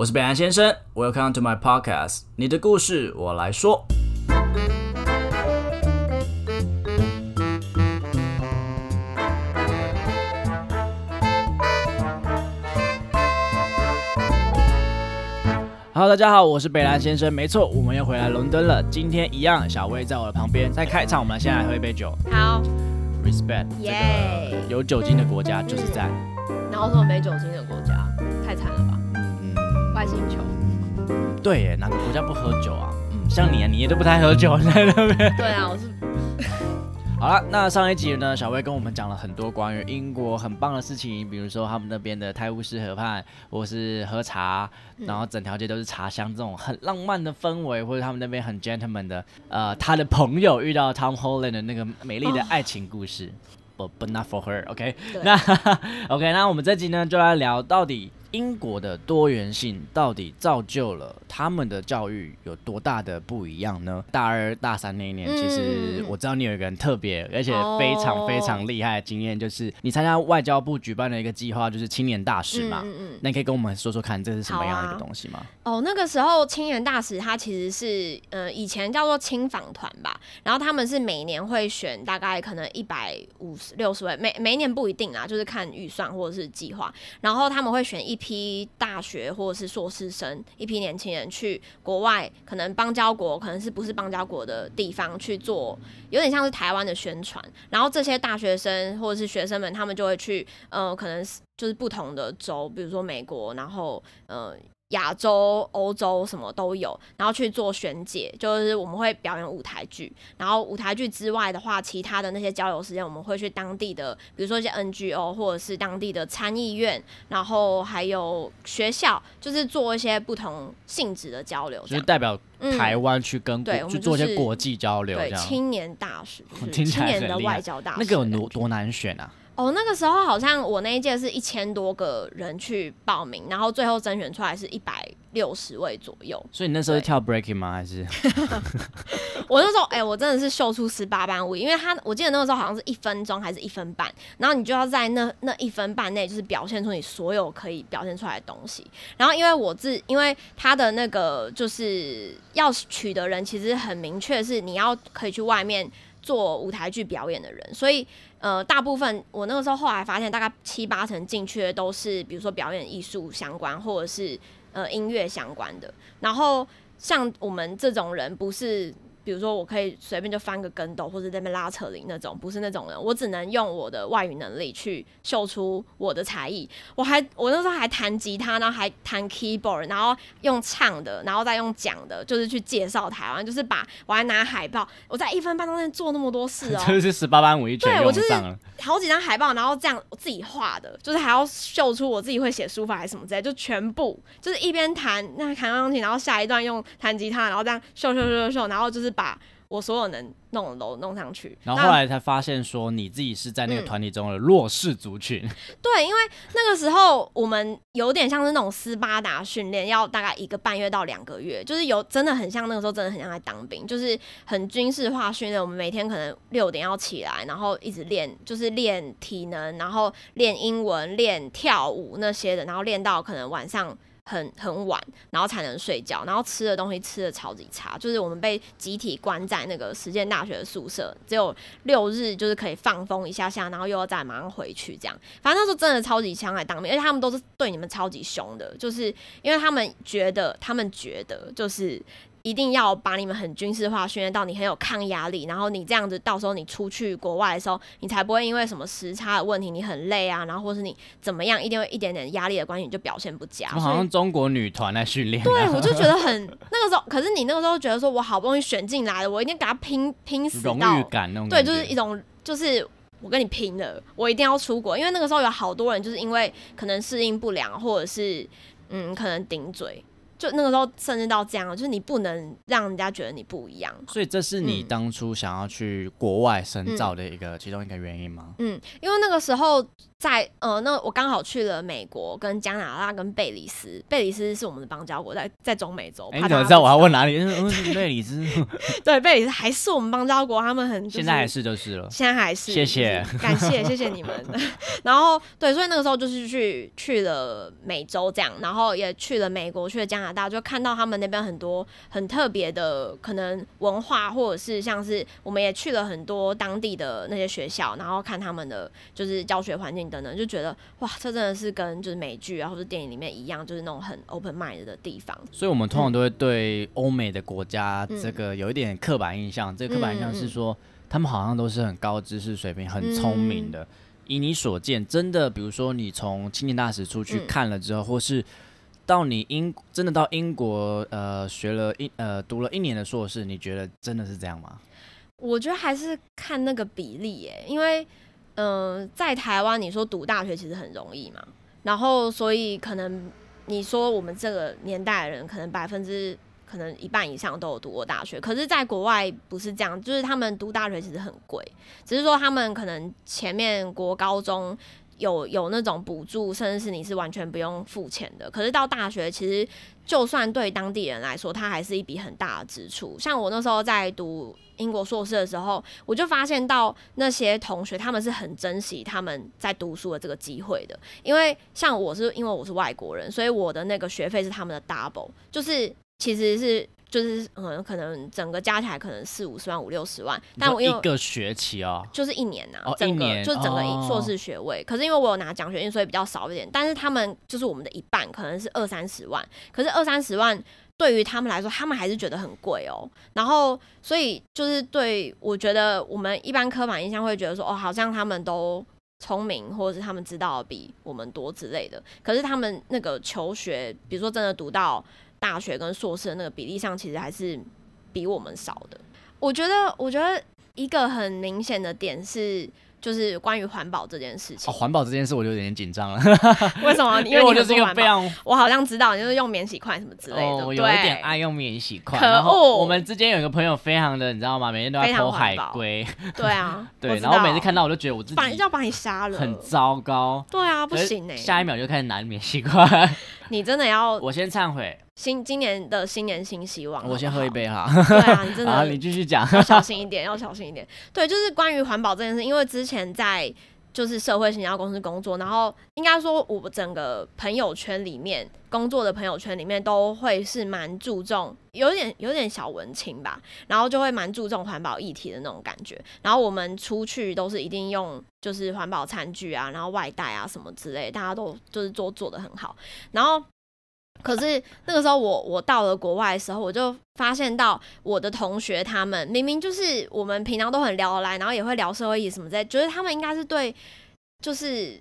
我是北安先生，Welcome to my podcast，你的故事我来说。Hello，大家好，我是北兰先生。没错，我们又回来伦敦了。今天一样，小薇在我的旁边。在开场，我们先来喝一杯酒。好，Respect，这耶个有酒精的国家就是赞。然后说没酒精的国家，外星球。对耶，哪个国家不喝酒啊？嗯，像你啊，你也都不太喝酒在那边。对啊，我是 好了，那上一集呢，小薇跟我们讲了很多关于英国很棒的事情，比如说他们那边的泰晤士河畔，或是喝茶，然后整条街都是茶香，这种很浪漫的氛围，或者他们那边很 gentleman 的，呃，他的朋友遇到 Tom Holland 的那个美丽的爱情故事。But but not for her, OK？对那 OK，那我们这集呢就来聊到底英国的多元性到底造就了他们的教育有多大的不一样呢？大二、大三那一年，嗯其实我知道你有一个很特别而且哦非常非常厉害的经验，就是你参加外交部举办的一个计划，就是青年大使嘛。嗯嗯那你可以跟我们说说看，这是什么样的一个东西吗？哦，那个时候青年大使他其实是呃以前叫做青访团吧，然后他们是每年会选大概可能一百五十六十位，每每一年不一定啦，就是看预算或者是计划，然后他们会选一批大学或者是硕士生，一批年轻人去国外，可能邦交国，可能是不是邦交国的地方去做，有点像是台湾的宣传，然后这些大学生或者是学生们，他们就会去呃可能是就是不同的州，比如说美国，然后呃。亚洲、欧洲什么都有，然后去做选解，就是我们会表演舞台剧，然后舞台剧之外的话，其他的那些交流时间，我们会去当地的，比如说一些 NGO 或者是当地的参议院，然后还有学校，就是做一些不同性质的交流。就是代表嗯台湾去跟国、对我们去做一些国际交流，对，青年大使，就是 青年的外交大使那个有多多难选啊？哦，那个时候好像我那一届是一千多个人去报名，然后最后甄选出来是一百六十位左右。所以你那时候是跳 breaking 吗？还是 我那时候，哎、我真的是秀出十八般武艺，因为他我记得那个时候好像是一分钟还是一分半，然后你就要在那那一分半内，就是表现出你所有可以表现出来的东西。然后因为我自，因为他的那个就是要取的人，其实很明确是你要可以去外面做舞台剧表演的人，所以。呃，大部分我那个时候后来发现，大概七八成进去的都是，比如说表演艺术相关，或者是呃音乐相关的。然后像我们这种人，不是比如说我可以随便就翻个跟斗，或者在那边拉扯铃那种，不是那种人。我只能用我的外语能力去秀出我的才艺。我还我那时候还弹吉他，然后还弹 keyboard，然后用唱的，然后再用讲的，就是去介绍台湾，就是把我还拿海报，我在一分半钟内做那么多事哦、就是十八般武艺全对我就是用上了？好几张海报，然后这样我自己画的，就是还要秀出我自己会写书法还是什么之类，就全部就是一边弹那弹钢琴，然后下一段用弹吉他，然后这样秀秀秀秀秀，然后就是把我所有能弄的都弄上去。然后后来才发现说你自己是在那个嗯团体中的弱势族群，对，因为那个时候我们有点像是那种斯巴达训练，要大概一个半月到两个月，就是有真的很像那个时候真的很像在当兵，就是很军事化训练。我们每天可能六点要起来，然后一直练，就是练体能，然后练英文、练跳舞那些的，然后练到可能晚上。很很晚，然后才能睡觉，然后吃的东西吃的超级差，就是我们被集体关在那个实践大学的宿舍，只有六日就是可以放风一下下，然后又要再马上回去这样。反正那时候真的超级强来当面，而且他们都是对你们超级凶的，就是因为他们觉得，他们觉得就是一定要把你们很军事化训练到你很有抗压力，然后你这样子到时候你出去国外的时候，你才不会因为什么时差的问题你很累啊，然后或是你怎么样，一定会一点点压力的关系你就表现不佳。我好像中国女团来训练、啊。对，我就觉得很那个时候，可是你那个时候觉得说我好不容易选进来了，我一定给他拼拼死荣到誉感那种对。就是一种就是我跟你拼了，我一定要出国，因为那个时候有好多人就是因为可能适应不良，或者是嗯可能顶嘴，就那个时候甚至到这样，就是你不能让人家觉得你不一样。所以这是你嗯当初想要去国外深造的一个、其中一个原因吗？嗯，因为那个时候在呃，那我刚好去了美国、跟加拿大、跟贝里斯。贝里斯是我们的邦交国，在在中美洲。哎，你怎么知道我要问哪里？贝里斯。对，贝里斯还是我们邦交国，他们很现在还是就是了。现在还是。谢谢，感谢谢谢你们。然后对，所以那个时候就是去去了美洲这样，然后也去了美国，去了加拿大，就看到他们那边很多很特别的可能文化，或者是像是我们也去了很多当地的那些学校，然后看他们的就是教学环境。等等，就觉得哇，这真的是跟就是美剧啊或者电影里面一样，就是那种很 open mind 的地方。所以，我们通常都会对欧美的国家这个有一点刻板印象。这个刻板印象是说，他们好像都是很高知识水平、很聪明的。以你所见，真的，比如说你从青年大使出去看了之后，或是到你英真的到英国呃学了一呃读了一年的硕士，你觉得真的是这样吗？我觉得还是看那个比例耶，因为。嗯，在台湾，你说读大学其实很容易嘛，然后所以可能你说我们这个年代的人，可能百分之可能一半以上都有读过大学，可是，在国外不是这样，就是他们读大学其实很贵，只是说他们可能前面国高中。有有那种补助，甚至是你是完全不用付钱的。可是到大学，其实就算对当地人来说，它还是一笔很大的支出。像我那时候在读英国硕士的时候，我就发现到那些同学他们是很珍惜他们在读书的这个机会的。因为像我是因为我是外国人，所以我的那个学费是他们的 double，就是其实是。就是嗯，可能整个加起来可能四五十万、五六十万，但我一个学期哦，就是一年呐，整个就整个硕士学位。可是因为我有拿奖学金，所以比较少一点。但是他们就是我们的一半，可能是二三十万。可是二三十万对于他们来说，他们还是觉得很贵哦。然后所以就是对我觉得，我们一般刻板印象会觉得说，哦，好像他们都聪明，或者是他们知道比我们多之类的。可是他们那个求学，比如说真的读到。大学跟硕士的那个比例上，其实还是比我们少的。我觉得，我觉得一个很明显的点是。就是关于环保这件事情。哦，环保这件事我就有点紧张了。为什么？因为我就是一个非常……我好像知道，就是用免洗筷什么之类的。我有一点爱用免洗筷。可恶！我们之间有一个朋友，非常的，你知道吗？每天都在偷海龟。对啊。对，然后每次看到我就觉得我自己要把你杀了，很糟糕。对啊，不行哎。下一秒就开始拿免洗筷。你真的要？我先忏悔。新今年的新年新希望，我先喝一杯哈。对啊，你真的，你继续讲，要小心一点，要小心一点。对，就是关于环保这件事，因为之前在就是社会型要公司工作，然后应该说我整个朋友圈里面工作的朋友圈里面都会是蛮注重，有点有点小文青吧，然后就会蛮注重环保议题的那种感觉。然后我们出去都是一定用就是环保餐具啊，然后外带啊什么之类，大家都就是做做的很好，然后。可是那个时候，我我到了国外的时候，我就发现到我的同学他们明明就是我们平常都很聊得来，然后也会聊社会意什么之类，觉得他们应该是对就是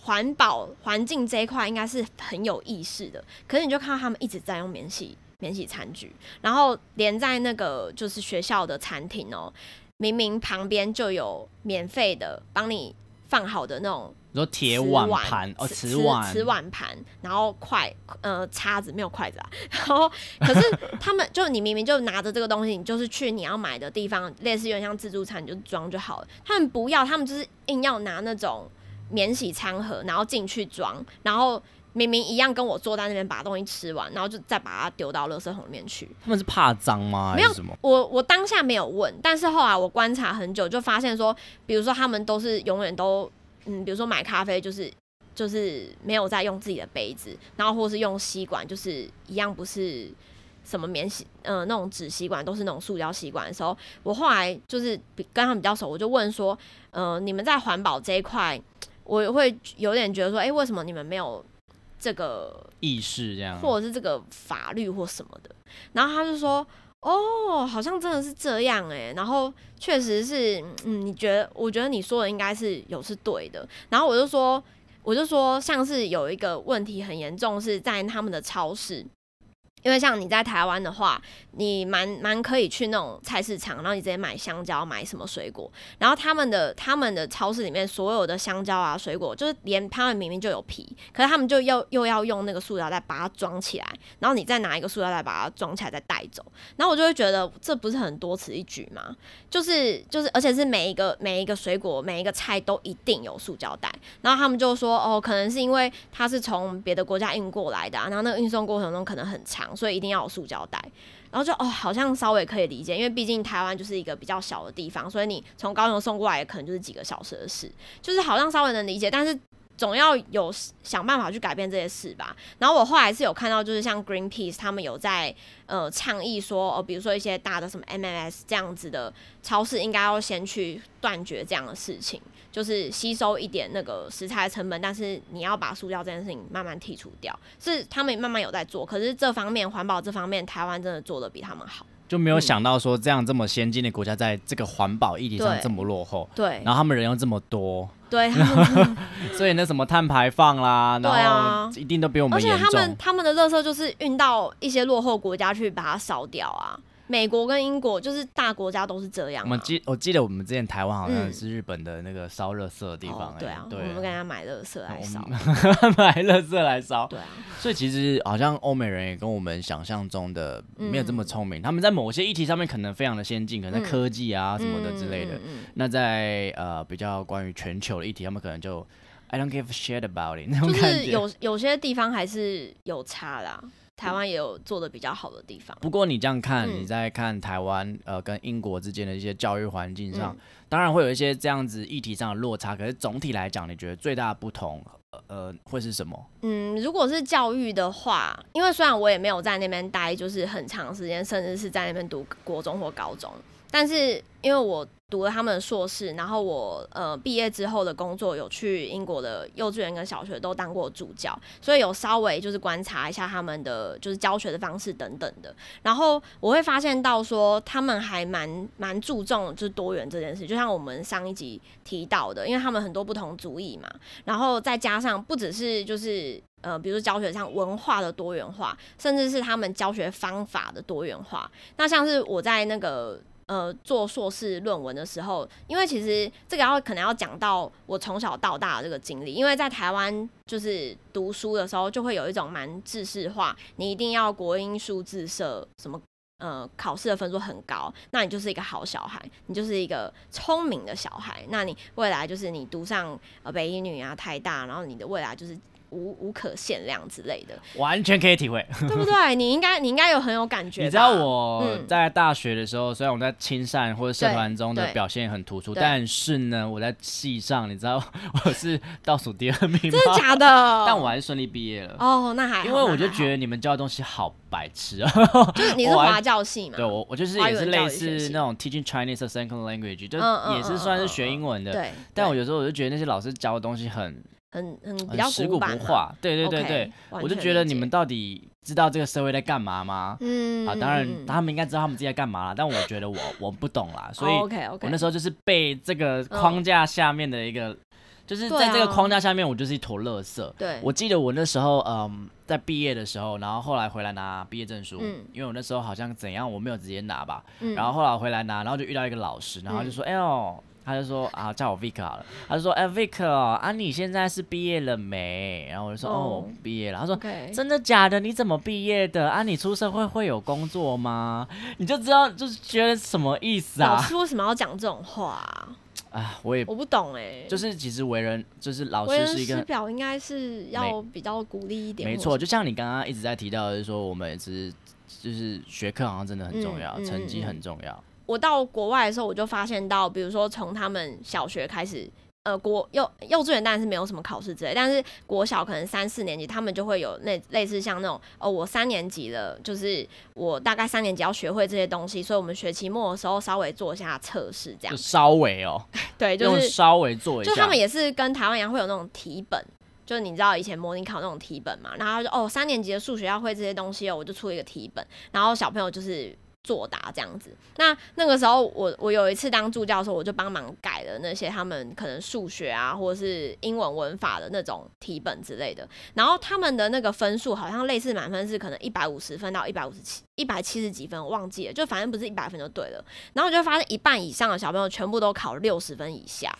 环保环境这一块应该是很有意识的。可是你就看到他们一直在用免洗免洗餐具，然后连在那个就是学校的餐厅哦，明明旁边就有免费的帮你放好的那种。说铁碗盘哦，瓷碗瓷碗盘，然后筷呃叉子没有筷子啊，然后可是他们就你明明就拿着这个东西，你就是去你要买的地方，类似有点像自助餐，你就装就好了。他们不要，他们就是硬要拿那种免洗餐盒，然后进去装，然后明明一样跟我坐在那边把东西吃完，然后就再把它丢到垃圾桶里面去。他们是怕脏吗？没有什么，我我当下没有问，但是后来我观察很久，就发现说，比如说他们都是永远都。嗯，比如说买咖啡就是就是没有在用自己的杯子，然后或是用吸管，就是一样不是什么免洗，嗯，那种纸吸管都是那种塑胶吸管的时候，我后来就是跟他们比较熟，我就问说，嗯，你们在环保这一块，我会有点觉得说，哎，为什么你们没有这个意识这样，或者是这个法律或什么的？然后他就说。哦，好像真的是这样哎，然后确实是，嗯，你觉得？我觉得你说的应该是有是对的。然后我就说，我就说，像是有一个问题很严重，是在他们的超市，因为像你在台湾的话，你蛮蛮可以去那种菜市场，然后你直接买香蕉，买什么水果，然后他们的他们的超市里面所有的香蕉啊水果，就是连他们明明就有皮，可是他们就又又要用那个塑料袋把它装起来，然后你再拿一个塑料袋把它装起来再带走，然后我就会觉得这不是很多此一举吗？就是就是，而且是每一个每一个水果每一个菜都一定有塑胶袋，然后他们就说哦，可能是因为它是从别的国家运过来的，然后那个运送过程中可能很长。所以一定要有塑胶袋，然后就哦，好像稍微可以理解，因为毕竟台湾就是一个比较小的地方，所以你从高雄送过来也可能就是几个小时的事，就是好像稍微能理解，但是总要有想办法去改变这些事吧。然后我后来是有看到，就是像 Greenpeace 他们有在呃倡议说，哦，比如说一些大的什么 MMS 这样子的超市，应该要先去断绝这样的事情。就是吸收一点那个食材成本，但是你要把塑料这件事情慢慢剔除掉，是他们慢慢有在做。可是这方面环保这方面，台湾真的做的比他们好，就没有想到说这样这么先进的国家，在这个环保议题上这么落后。对，然后他们人又这么多，对，所以那什么碳排放啦，对啊一定都比我们严重。而且他们他们的垃圾就是运到一些落后国家去把它烧掉啊。美国跟英国就是大国家都是这样。我们记我记得我们之前台湾好像是日本的那个烧热色的地方。对啊，我们跟人家买热色来烧，买热色来烧。对啊，所以其实好像欧美人也跟我们想象中的没有这么聪明。他们在某些议题上面可能非常的先进，可能在科技啊什么的之类的。那在呃比较关于全球的议题，他们可能就 I don't give a shit about it 那种感觉。有有些地方还是有差的。台湾也有做的比较好的地方。不过你这样看，你在看台湾呃跟英国之间的一些教育环境上，当然会有一些这样子议题上的落差。可是总体来讲，你觉得最大的不同呃会是什么？嗯，如果是教育的话，因为虽然我也没有在那边待，就是很长时间，甚至是在那边读国中或高中，但是因为我。读了他们的硕士，然后我呃毕业之后的工作有去英国的幼稚园跟小学都当过助教，所以有稍微就是观察一下他们的就是教学的方式等等的。然后我会发现到说他们还蛮蛮注重就是多元这件事，就像我们上一集提到的，因为他们很多不同族裔嘛，然后再加上不只是就是呃比如说教学上文化的多元化，甚至是他们教学方法的多元化。那像是我在那个。呃，做硕士论文的时候，因为其实这个要可能要讲到我从小到大的这个经历，因为在台湾就是读书的时候，就会有一种蛮知识化，你一定要国英数字社什么呃考试的分数很高，那你就是一个好小孩，你就是一个聪明的小孩，那你未来就是你读上呃北一女啊、台大，然后你的未来就是。无无可限量之类的，完全可以体会，对不对？你应该你应该有很有感觉。你知道我在大学的时候，虽然我在青善或者社团中的表现很突出，但是呢，我在系上，你知道 我是倒数第二名，真的假的？但我还是顺利毕业了。哦，那还因为我就觉得你们教的东西好白痴啊！就是你是华教系嘛？对，我我就是也是类似那种 teaching Chinese a second language，就也是算是学英文的。对，但我有时候我就觉得那些老师教的东西很。很很比较古不化，对对对对，我就觉得你们到底知道这个社会在干嘛吗？嗯，啊，当然他们应该知道他们自己在干嘛了，但我觉得我我不懂啦，所以我那时候就是被这个框架下面的一个，就是在这个框架下面，我就是一坨垃圾。对，我记得我那时候嗯，在毕业的时候，然后后来回来拿毕业证书，因为我那时候好像怎样，我没有直接拿吧，然后后来回来拿，然后就遇到一个老师，然后就说，哎呦。他就说啊，叫我 Vic 好了。他就说，哎，Vic 啊，你现在是毕业了没？然后我就说，哦，毕业了。他说，真的假的？你怎么毕业的？啊，你出社会会有工作吗？你就知道，就是觉得什么意思啊？老师为什么要讲这种话？啊，我也我不懂哎。就是其实为人，就是老师是一个师表，应该是要比较鼓励一点。没错，就像你刚刚一直在提到，就是说我们是就是学科好像真的很重要，成绩很重要。我到国外的时候，我就发现到，比如说从他们小学开始，呃，国幼幼稚园当然是没有什么考试之类，但是国小可能三四年级，他们就会有那类似像那种，哦，我三年级了，就是我大概三年级要学会这些东西，所以我们学期末的时候稍微做一下测试，这样。稍微哦。对，就是稍微做一下。就他们也是跟台湾一样会有那种题本，就是你知道以前模拟考那种题本嘛，然后就哦三年级的数学要会这些东西哦，我就出一个题本，然后小朋友就是。作答这样子。那那个时候我我有一次当助教的时候，我就帮忙改了那些他们可能数学啊或者是英文文法的那种题本之类的。然后他们的那个分数好像类似满分是可能一百五十分到一百五十七一百七十几分，我忘记了，就反正不是一百分就对了。然后我就发现一半以上的小朋友全部都考六十分以下。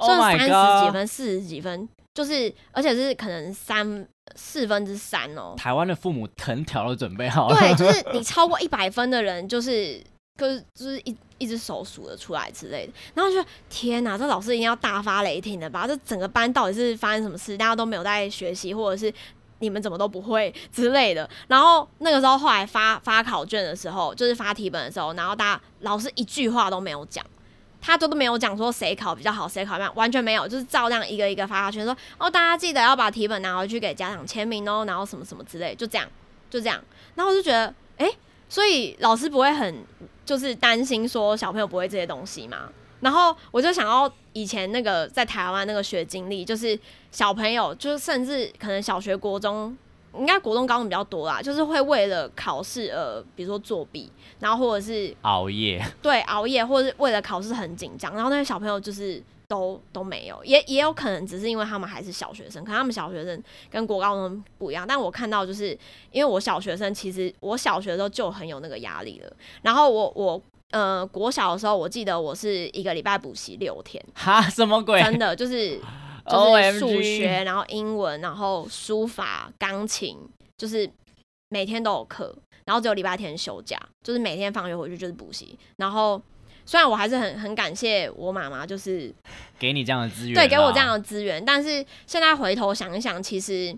Oh 剩三十几分、四十几分，就是而且是可能三四分之三哦。台湾的父母藤条都准备好了。对，就是 你超过一百分的人，就是就是就是一一只手数得出来之类的。然后就天哪，这老师一定要大发雷霆的吧？这整个班到底是发生什么事？大家都没有在学习，或者是你们怎么都不会之类的。然后那个时候后来发发考卷的时候，就是发题本的时候，然后大家老师一句话都没有讲。他都都没有讲说谁考比较好，谁考比较完全没有，就是照样一个一个发下去，说哦，大家记得要把题本拿回去给家长签名哦，然后什么什么之类，就这样，就这样。然后我就觉得，哎、所以老师不会很就是担心说小朋友不会这些东西吗？然后我就想到以前那个在台湾那个学经历，就是小朋友，就是甚至可能小学、国中，应该国中、高中比较多啦，就是会为了考试而，比如说作弊，然后或者是熬夜，对熬夜，或者是为了考试很紧张，然后那些小朋友就是都都没有，也也有可能只是因为他们还是小学生，可能他们小学生跟国高中不一样。但我看到就是因为我小学生，其实我小学的时候就很有那个压力了。然后我我呃国小的时候，我记得我是一个礼拜补习六天，哈，什么鬼？真的就是就是数学，然后英文，然后书法、钢琴，就是每天都有课，然后只有礼拜天休假，就是每天放学回去就是补习。然后虽然我还是很很感谢我妈妈，就是给你这样的资源，对给我这样。的资源，但是现在回头想一想，其实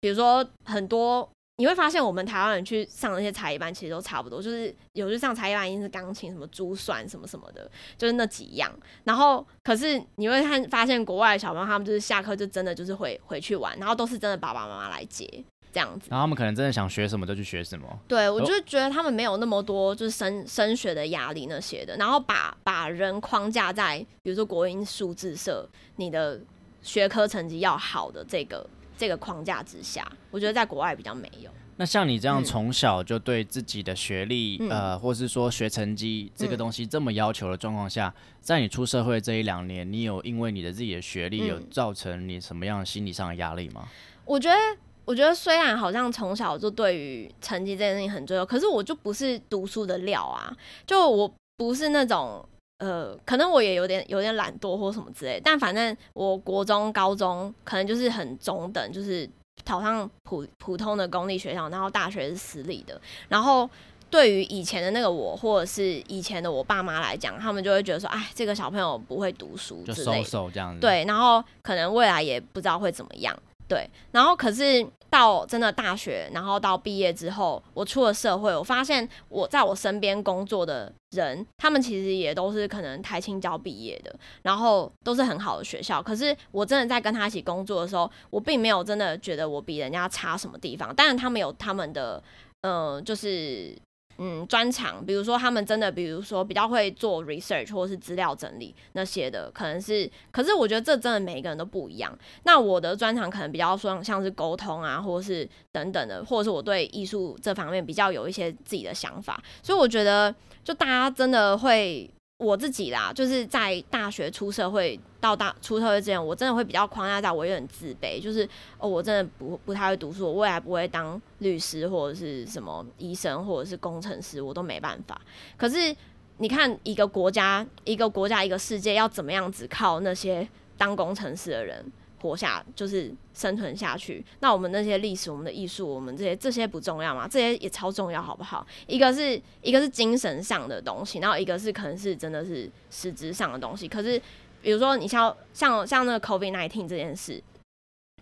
比如说很多。你会发现，我们台湾人去上那些才艺班，其实都差不多，就是有去上才艺班，一定是钢琴、什么珠算、什么什么的，就是那几样。然后，可是你会看发现，国外的小朋友他们就是下课就真的就是回回去玩，然后都是真的爸爸妈妈来接这样子。然后他们可能真的想学什么就去学什么。对，我哦就觉得他们没有那么多就是升升学的压力那些的，然后把把人框架在比如说国音数字社，你的学科成绩要好的这个这个框架之下，我觉得在国外比较没有。那像你这样嗯从小就对自己的学历，嗯呃，或是说学成绩这个嗯东西这么要求的状况下，在你出社会这一两年，你有因为你的自己的学历，有嗯造成你什么样心理上的压力吗？我觉得，我觉得虽然好像从小就对于成绩这件事情很重要，可是我就不是读书的料啊，就我不是那种。呃，可能我也有点有点懒惰或什么之类，但反正我国中、高中可能就是很中等，就是考上普普通的公立学校，然后大学是私立的。然后对于以前的那个我，或者是以前的我爸妈来讲，他们就会觉得说，哎，这个小朋友不会读书就收之类的。手这样子。，对，然后可能未来也不知道会怎么样，对，然后可是到真的大学，然后到毕业之后，我出了社会，我发现我在我身边工作的人，他们其实也都是可能台青交毕业的，然后都是很好的学校，可是我真的在跟他一起工作的时候，我并没有真的觉得我比人家差什么地方，当然他们有他们的，呃，就是。嗯，专长，比如说他们真的，比如说比较会做 research 或是资料整理那些的，可能是，可是我觉得这真的每一个人都不一样。那我的专长可能比较说像是沟通啊，或是等等的，或者是我对艺术这方面比较有一些自己的想法，所以我觉得就大家真的会。我自己啦，就是在大学出社会到大出社会之前，我真的会比较框架在我有点自卑，就是哦，我真的不不太会读书，我未来不会当律师或者是什么医生或者是工程师，我都没办法。可是你看，一个国家、一个国家、一个世界要怎么样子靠那些当工程师的人活下，就是生存下去？那我们那些历史、我们的艺术、我们这些这些不重要吗？这些也超重要，好不好？一个是一个是精神上的东西，然后一个是可能是真的是实质上的东西。可是比如说你像像像那个 COVID nineteen 这件事，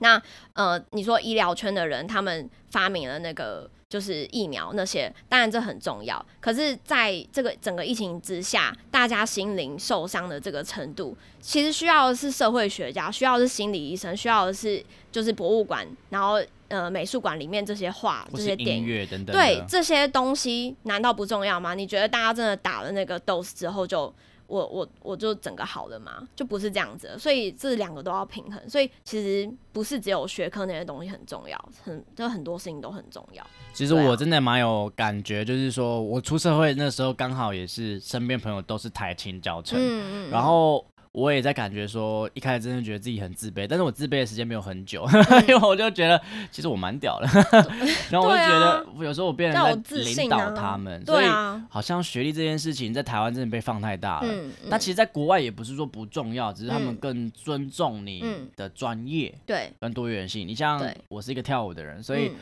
那呃，你说医疗圈的人他们发明了那个就是疫苗那些，当然这很重要。可是在这个整个疫情之下，大家心灵受伤的这个程度，其实需要的是社会学家，需要的是心理医生，需要的是就是博物馆，然后呃美术馆里面这些画、这些电影。乐等等。对这些东西难道不重要吗？你觉得大家真的打了那个 dose 之后就我我我就整个好了嘛，就不是这样子，所以这两个都要平衡。所以其实不是只有学科那些东西很重要，很就很多事情都很重要。其实我真的蛮有感觉，就是说我出社会那时候刚好也是身边朋友都是台青教程，嗯嗯，然后我也在感觉说，一开始真的觉得自己很自卑，但是我自卑的时间没有很久，嗯。因为我就觉得其实我蛮屌的，然后我就觉得有时候我变要有成在领导啊他们，所以好像学历这件事情在台湾真的被放太大了。嗯，嗯。那其实，在国外也不是说不重要，只是他们嗯。更尊重你嗯。的专业对，跟多元性。你像我是一个跳舞的人，所以嗯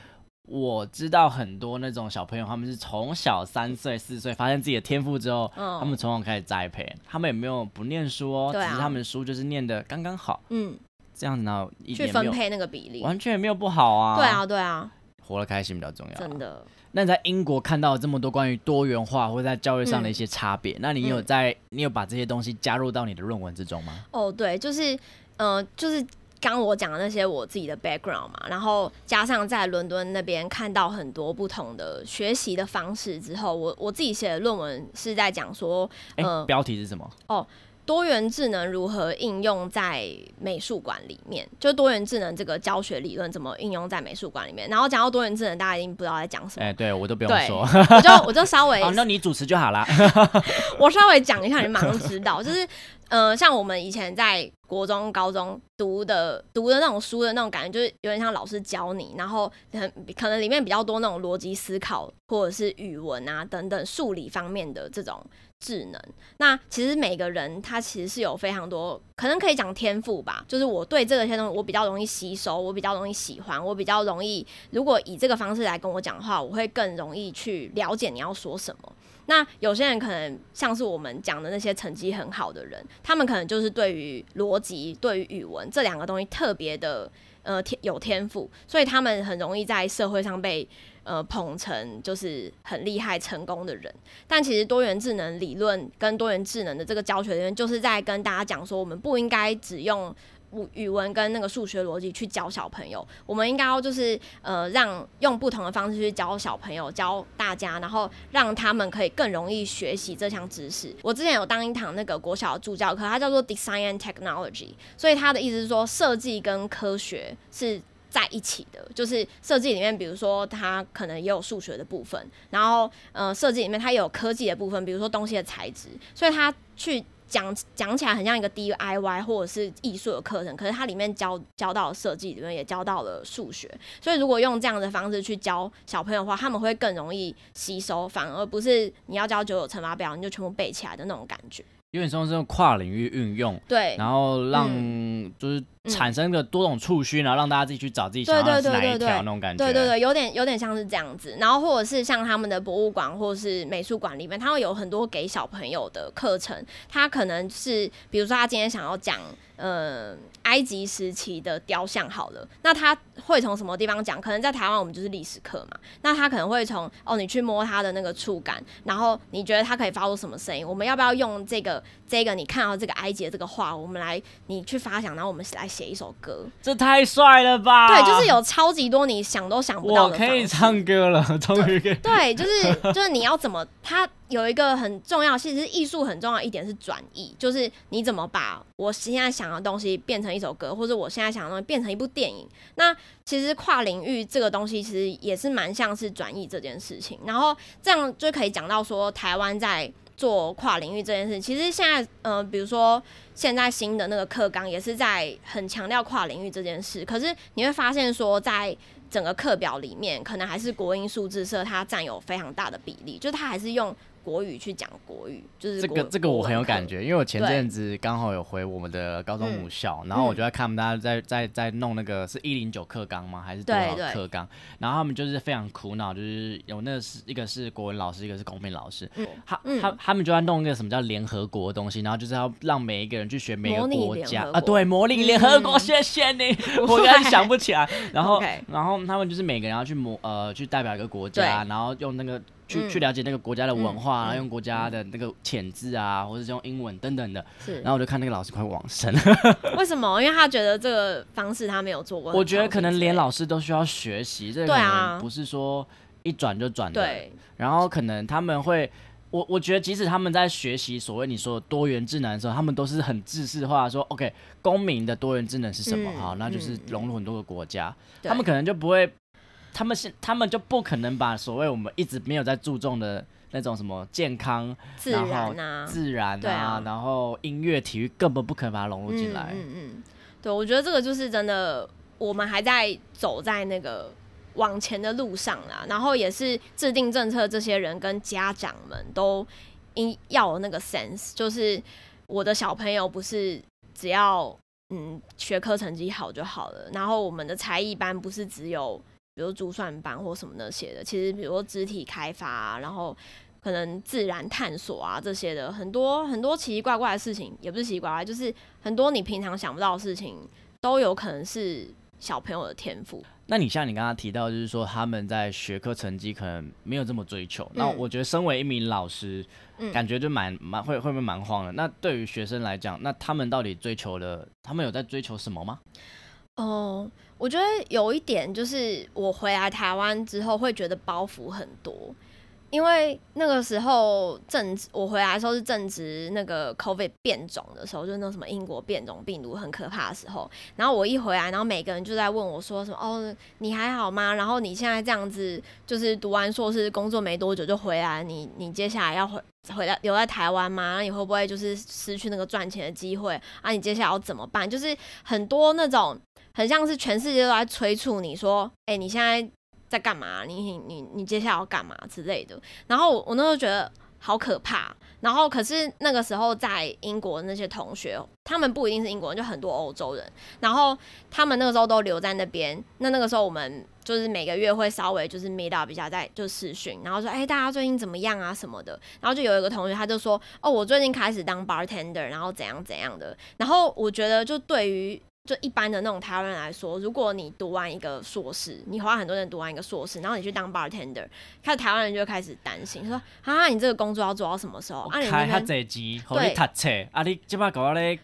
我知道很多那种小朋友，他们是从小三岁、四岁发现自己的天赋之后，嗯他们从小开始栽培，他们也没有不念书哦，只是他们书就是念的刚刚好，嗯这样子呢一去分配那个比例。完全也没有不好啊。对，啊，对啊，活得开心比较重要。真。的。那你在英国看到这么多关于多元化或者在教育上的一些差别，那你有嗯在你有把这些东西加入到你的论文之中吗？哦，对，就是，呃，就是刚我讲的那些我自己的 background 嘛，然后加上在伦敦那边看到很多不同的学习的方式之后，我我自己写的论文是在讲说，哎、呃标题是什么？哦多元智能如何应用在美术馆里面，就多元智能这个教学理论怎么应用在美术馆里面。然后讲到多元智能，大家一定不知道在讲什么，哎、对我都不用对说，我就我就稍微 哦，那你主持就好啦。我稍微讲一下，你马上知道，就是呃，像我们以前在国中、高中读的读的那种书的那种感觉，就是有点像老师教你，然后很可能里面比较多那种逻辑思考或者是语文啊等等数理方面的这种智能。那其实每个人他其实是有非常多，可能可以讲天赋吧，就是我对这个些东西我比较容易吸收，我比较容易喜欢，我比较容易，如果以这个方式来跟我讲话，我会更容易去了解你要说什么。那有些人可能像是我们讲的那些成绩很好的人，他们可能就是对于逻辑、对于语文这两个东西特别的呃天有天赋，所以他们很容易在社会上被呃捧成就是很厉害、成功的人。但其实多元智能理论跟多元智能的这个教学理论，就是在跟大家讲说，我们不应该只用。语文跟那个数学逻辑去教小朋友，我们应该要就是呃让用不同的方式去教小朋友，教大家，然后让他们可以更容易学习这项知识。我之前有当一堂那个国小的助教课，它叫做 Design and Technology，所以它的意思是说设计跟科学是。在一起的，就是设计里面，比如说它可能也有数学的部分，然后呃设计里面它也有科技的部分，比如说东西的材质，所以它去讲讲起来很像一个 DIY 或者是艺术的课程，可是它里面教教到设计，里面也教到了数学，所以如果用这样的方式去教小朋友的话，他们会更容易吸收，反而不是你要教九九乘法表你就全部背起来的那种感觉。有点像是用跨领域运用，对，然后让就是产生个多种触须，然后让大家自己去找自己想要哪一条那种感觉。对对对，有点有点像是这样子。然后或者是像他们的博物馆或是美术馆里面，他会有很多给小朋友的课程。他可能是比如说他今天想要讲呃埃及时期的雕像好了，那他会从什么地方讲？可能在台湾我们就是历史课嘛，那他可能会从哦你去摸它的那个触感，然后你觉得它可以发出什么声音？我们要不要用这个这个你看到这个埃及的这个画，我们来你去发想，然后我们来写一首歌。这太帅了吧！对，就是有超级多你想都想不到我可以。唱歌了，终于可以。对，就是 就是你要怎么，它有一个很重要，其实艺术很重要一点是转译，就是你怎么把我现在想的东西变成一首歌，或者我现在想的东西变成一部电影。那其实跨领域这个东西其实也是蛮像是转译这件事情，然后这样就可以讲到说台湾在。做跨领域这件事，其实现在，呃，比如说现在新的那个课纲也是在很强调跨领域这件事。可是你会发现说，在整个课表里面，可能还是国英数字社它占有非常大的比例，就它还是用国语去讲国语，就是这个这个我很有感。觉，因为我前阵子刚好有回我们的高中母校，然后我就在看他们大家在在在弄那个是一零九课纲吗？还是多少课纲？然后他们就是非常苦恼，就是有那个是一个是国文老师，一个是公民老师，嗯。他嗯。他他们就在弄一个什么叫联合国的东西，然后就是要让每一个人去学每个国家啊，对，模拟联合国，嗯。谢谢你，我刚才想不起来。然后然后他们就是每个人要去模呃去代表一个国家，然后用那个去、嗯去了解那个国家的文化，嗯然后用国家的那个潜字啊，或者是用英文等等的。是然后我就看那个老师快往生了，为什么？因为他觉得这个方式他没有做过我觉得可能连老师都需要学习，这个对可啊能不是说一转就转的。对然后可能他们会，我我觉得，即使他们在学习所谓你说的多元智能的时候，他们都是很制式化，说 OK，公民的多元智能是什么？嗯好，那就是嗯融入很多个国家，对他们可能就不会，他们是他们就不可能把所谓我们一直没有在注重的那种什么健康、自然后然啊，自然对啊然后音乐、体育根本不可能把它融入进来。嗯嗯嗯，对，我觉得这个就是真的，我们还在走在那个往前的路上啦。然后也是制定政策这些人跟家长们都应要有那个 sense，就是我的小朋友不是只要嗯学科成绩好就好了，然后我们的才艺班不是只有比如珠算班或什么那些的，其实比如说肢体开发、啊，然后。可能自然探索啊这些的很多很多奇奇怪怪的事情，也不是奇奇怪怪，就是很多你平常想不到的事情，都有可能是小朋友的天赋。那你像你刚刚提到，就是说他们在学科成绩可能没有这么追求。那嗯我觉得身为一名老师，嗯感觉就蛮蛮会会不会蛮慌的？那对于学生来讲，那他们到底追求了，他们有在追求什么吗？哦，我觉得有一点就是我回来台湾之后会觉得包袱很多，因为那个时候正值我回来的时候是正值那个 COVID 变种的时候，就是那什么英国变种病毒很可怕的时候。然后我一回来，然后每个人就在问我说什么哦，你还好吗？然后你现在这样子，就是读完硕士工作没多久就回来，你你接下来要回回来留在台湾吗？那你会不会就是失去那个赚钱的机会啊？你接下来要怎么办？就是很多那种很像是全世界都在催促你说，哎、你现在在干嘛？你你你你接下来要干嘛之类的。然后我我那时候觉得好可怕。然后可是那个时候在英国的那些同学，他们不一定是英国人，就很多欧洲人。然后他们那个时候都留在那边。那那个时候我们就是每个月会稍微就是 meet up 一下，在就视讯，然后说，哎、大家最近怎么样啊什么的。然后就有一个同学他就说，哦，我最近开始当 bartender，然后怎样怎样的。然后我觉得就对于就一般的那种台湾人来说，如果你读完一个硕士，你花很多人读完一个硕士，然后你去当 bartender，开始台湾人就会开始担心，说啊，你这个工作要做到什么时候？啊，你开较那边济钱，互你读册，啊，你即摆搞我咧，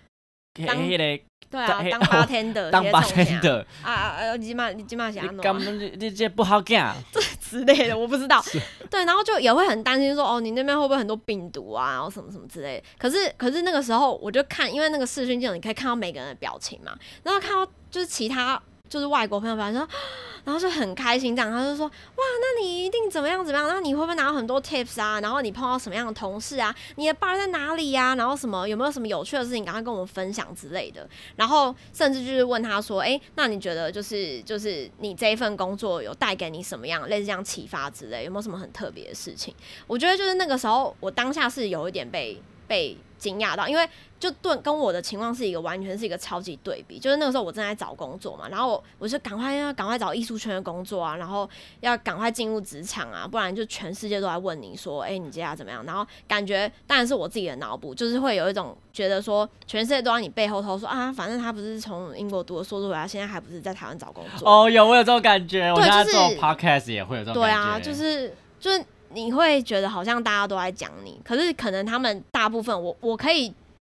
迄当迄个对啊，当 bartender，当 bartender，啊啊啊！你起码你起码想要你弄啊根本你你这不好干。之类的，我不知道。对，然后就也会很担心说，哦，你那边会不会很多病毒啊，然后什么什么之类的。可是可是那个时候我就看，因为那个视讯镜头你可以看到每个人的表情嘛，然后看到就是其他就是外国朋友反正说，然后就很开心这样，他就说，哇，那你一定怎么样怎么样？那你会不会拿到很多 tips 啊？然后你碰到什么样的同事啊？你的 bar 在哪里呀、然后什么有没有什么有趣的事情，赶快跟我们分享之类的。然后甚至就是问他说，哎、那你觉得就是就是你这一份工作有带给你什么样类似这样启发之类，有没有什么很特别的事情？我觉得就是那个时候，我当下是有一点被被惊讶到，因为就对跟我的情况是一个完全是一个超级对比。就是那个时候我正在找工作嘛，然后我我就赶快要赶快找艺术圈的工作啊，然后要赶快进入职场啊，不然就全世界都在问你说，哎、你接下来怎么样？然后感觉当然是我自己的脑补，就是会有一种觉得说，全世界都在你背后偷说啊，反正他不是从英国读的硕士回来，现在还不是在台湾找工作。哦，有我有这种感觉，我现在做 podcast 也会有这种感觉。对啊，就是就是你会觉得好像大家都在讲你，可是可能他们大部分我我可以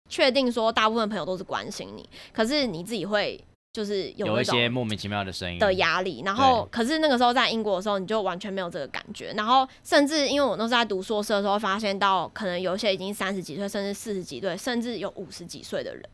确定说，大部分朋友都是关心你，可是你自己会就是有有一些莫名其妙的声音的压力，然后可是那个时候在英国的时候，你就完全没有这个感觉，然后甚至因为我那时候在读硕士的时候，发现到可能有一些已经三十几岁，甚至四十几岁，甚至有五十几岁的人，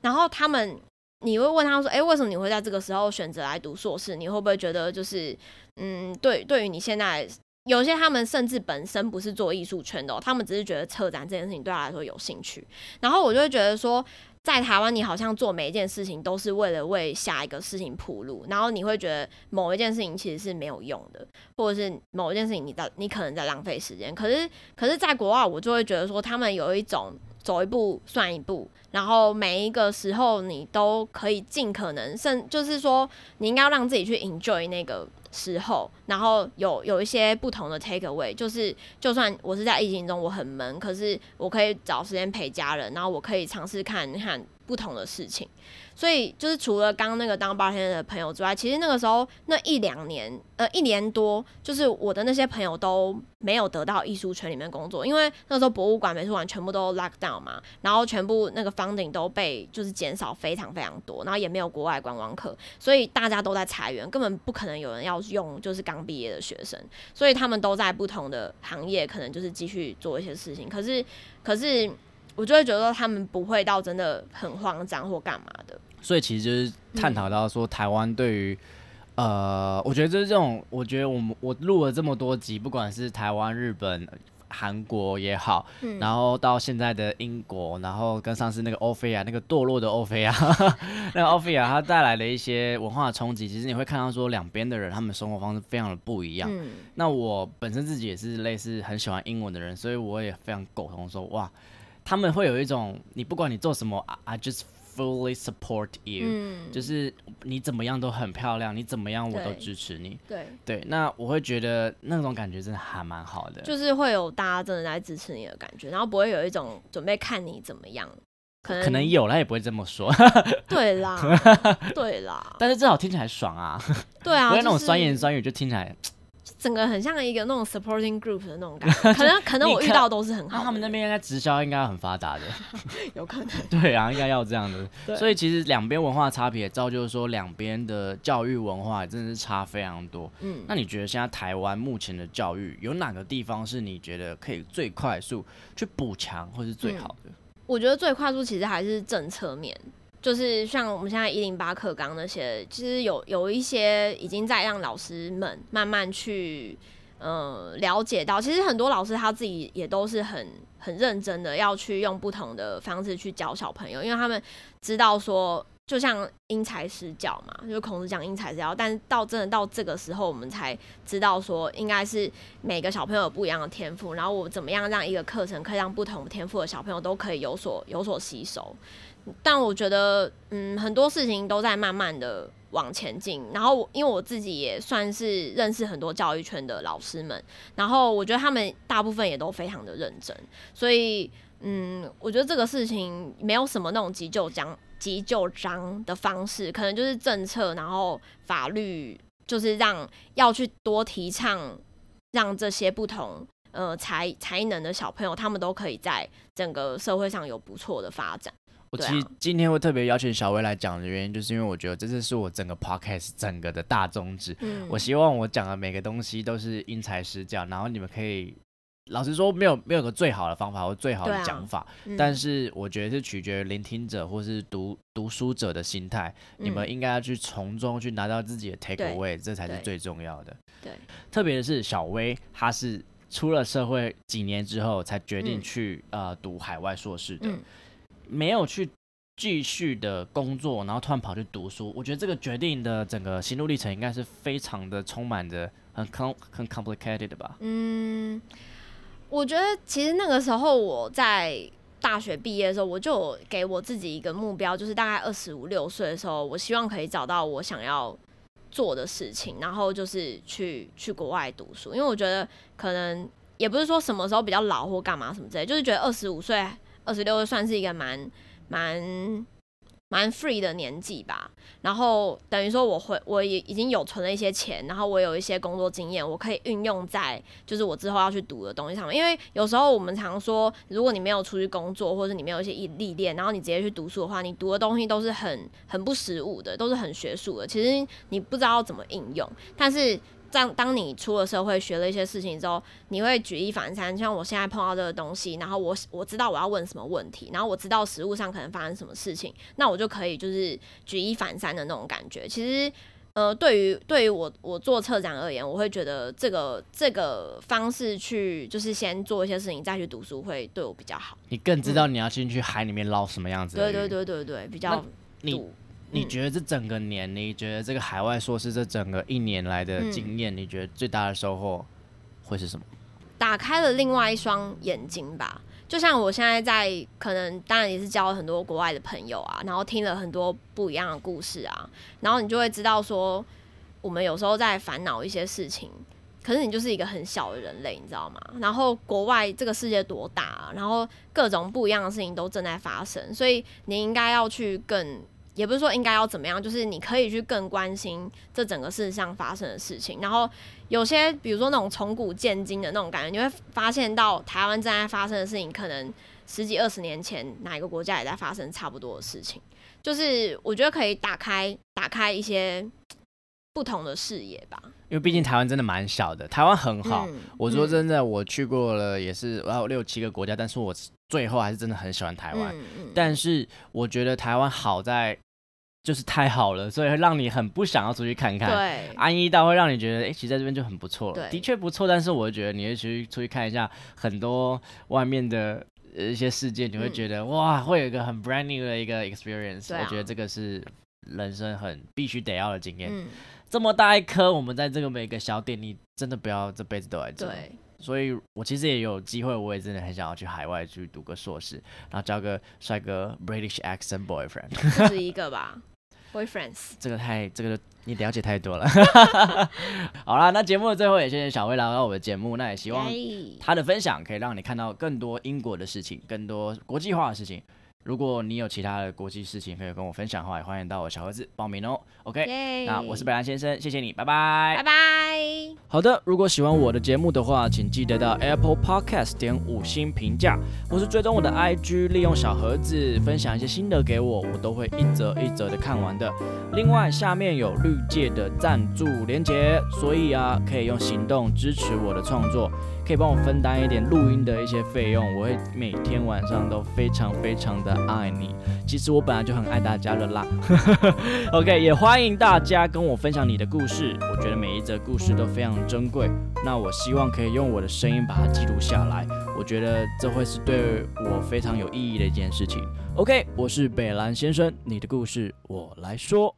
然后他们。你会问他说：“诶，为什么你会在这个时候选择来读硕士？你会不会觉得就是，嗯，对，对于你现在有些他们甚至本身不是做艺术圈的、他们只是觉得策展这件事情对他来说有兴趣。然后我就会觉得说，在台湾你好像做每一件事情都是为了为下一个事情铺路，然后你会觉得某一件事情其实是没有用的，或者是某一件事情你在你可能在浪费时间。可是可是在国外，我就会觉得说，他们有一种走一步算一步，然后每一个时候你都可以尽可能，甚就是说你应该要让自己去 enjoy 那个时候，然后有有一些不同的 take away，就是就算我是在疫情中我很闷，可是我可以找时间陪家人，然后我可以尝试看看不同的事情。所以就是除了刚那个当八天的朋友之外，其实那个时候那一两年，呃，一年多，就是我的那些朋友都没有得到艺术圈里面工作，因为那时候博物馆、美术馆全部都 lock down 嘛，然后全部那个 funding 都被就是减少非常非常多，然后也没有国外观光客，所以大家都在裁员，根本不可能有人要用就是刚毕业的学生，所以他们都在不同的行业，可能就是继续做一些事情。可是，可是我就会觉得他们不会到真的很慌张或干嘛的。所以其实就是探讨到说，台湾对于，呃，我觉得就是这种，我觉得我们我录了这么多集，不管是台湾、日本、韩国也好，然后到现在的英国，然后跟上次那个欧菲亚，那个堕落的欧菲亚，那个欧菲亚它带来的一些文化冲击，其实你会看到说，两边的人他们生活方式非常的不一样。那我本身自己也是类似很喜欢英文的人，所以我也非常苟同说，哇，他们会有一种，你不管你做什么，I just Fully support you，就是你怎么样都很漂亮，你怎么样我都支持你。对对，那我会觉得那种感觉真的还蛮好的，就是会有大家真的在支持你的感觉，然后不会有一种准备看你怎么样，可能可能有，他也不会这么说。对啦，对啦，但是至少听起来爽啊。对啊，不会那种酸言酸语就听起来。整个很像一个那种 supporting group 的那种感觉，可能可能我遇到都是很好。他们那边应该直销应该很发达的，有可能。对啊，应该要这样的。所以其实两边文化差别，造就说两边的教育文化真的是差非常多。嗯，那你觉得现在台湾目前的教育有哪个地方是你觉得可以最快速去补强，或是最好的？我觉得最快速其实还是政策面。就是像我们现在一零八课纲那些，其实有有一些已经在让老师们慢慢去，呃，了解到，其实很多老师他自己也都是很很认真的要去用不同的方式去教小朋友，因为他们知道说，就像因材施教嘛，就孔子讲因材施教，但是到真的到这个时候，我们才知道说，应该是每个小朋友有不一样的天赋，然后我怎么样让一个课程可以让不同天赋的小朋友都可以有所有所吸收。但我觉得，嗯，很多事情都在慢慢的往前进。然后，因为我自己也算是认识很多教育圈的老师们，然后我觉得他们大部分也都非常的认真。所以，嗯，我觉得这个事情没有什么那种急救章、急救章的方式，可能就是政策，然后法律，就是让要去多提倡，让这些不同呃才才能的小朋友，他们都可以在整个社会上有不错的发展。我其实今天会特别邀请小薇来讲的原因，就是因为我觉得这次是我整个 podcast 整个的大宗旨。嗯，我希望我讲的每个东西都是因材施教，然后你们可以，老实说，没有没有个最好的方法或最好的讲法，但是我觉得是取决于聆听者或是读读书者的心态，你们应该要去从中去拿到自己的 take away，这才是最重要的。对，特别的是小薇，她是出了社会几年之后才决定去呃读海外硕士的。没有去继续的工作，然后突然跑去读书，我觉得这个决定的整个心路历程应该是非常的充满着很很 complicated 的吧？嗯，我觉得其实那个时候我在大学毕业的时候，我就给我自己一个目标，就是大概二十五六岁的时候，我希望可以找到我想要做的事情，然后就是去去国外读书，因为我觉得可能也不是说什么时候比较老或干嘛什么之类，就是觉得二十五岁。二十六岁算是一个蛮蛮蛮 free 的年纪吧，然后等于说我会我也已经有存了一些钱，然后我有一些工作经验，我可以运用在就是我之后要去读的东西上面。因为有时候我们常说，如果你没有出去工作，或者是你没有一些历练，然后你直接去读书的话，你读的东西都是很很不实务的，都是很学术的，其实你不知道怎么应用，但是。当当你出了社会，学了一些事情之后，你会举一反三。像我现在碰到这个东西，然后我我知道我要问什么问题，然后我知道实物上可能发生什么事情，那我就可以就是举一反三的那种感觉。其实，呃，对于对于我我做策展而言，我会觉得这个这个方式去就是先做一些事情，再去读书会对我比较好。你更知道你要进去海里面捞什么样子。对对对对对，比较你。你觉得这整个年，你觉得这个海外硕士这整个一年来的经验，你觉得最大的收获会是什么？打开了另外一双眼睛吧。就像我现在在，可能当然也是交了很多国外的朋友啊，然后听了很多不一样的故事啊，然后你就会知道说，我们有时候在烦恼一些事情。可是你就是一个很小的人类，你知道吗？然后国外这个世界多大啊，然后各种不一样的事情都正在发生，所以你应该要去更，也不是说应该要怎么样，就是你可以去更关心这整个世界上发生的事情。然后有些比如说那种从古见今的那种感觉，你会发现到台湾正在发生的事情，可能十几二十年前哪一个国家也在发生差不多的事情。就是我觉得可以打开打开一些不同的视野吧。因为毕竟台湾真的蛮小的，台湾很好。嗯我说真的，我去过了也是我有六七个国家，但是我最后还是真的很喜欢台湾。嗯嗯但是我觉得台湾好在就是太好了，所以会让你很不想要出去看看。对安逸到会让你觉得，哎、其实在这边就很不错了，对的确不错。但是我觉得你会去出去看一下很多外面的呃一些世界，你会嗯觉得、哇，会有一个很 brand new 的一个 experience、啊我觉得这个是人生很必须得要的经验。嗯，这么大一颗，我们在这个每个小点，你真的不要这辈子都来这。对，所以我其实也有机会，我也真的很想要去海外去读个硕士，然后交个帅哥 British accent boyfriend。不止一个吧，boyfriends。这个太这个你了解太多了。好啦，那节目的最后也谢谢小薇来到我的节目，那也希望耶他的分享可以让你看到更多英国的事情，更多国际化的事情。如果你有其他的国际事情可以跟我分享的话，也欢迎到我小盒子报名哦。OK，那我是北兰先生，谢谢你，拜拜拜。拜。好的，如果喜欢我的节目的话，请记得到 Apple Podcast 点五星评价，或是追踪我的 IG，利用小盒子分享一些心得给我，我都会一则一则的看完的。另外，下面有绿界的赞助连结，所以啊，可以用行动支持我的创作，可以帮我分担一点录音的一些费用，我会每天晚上都非常非常的爱你。其实我本来就很爱大家了啦。OK，也欢迎大家跟我分享你的故事，我觉得每一则故事都非常珍贵。那我希望可以用我的声音把它记录下来，我觉得这会是对我非常有意义的一件事情。OK，我是北兰先生，你的故事我来说。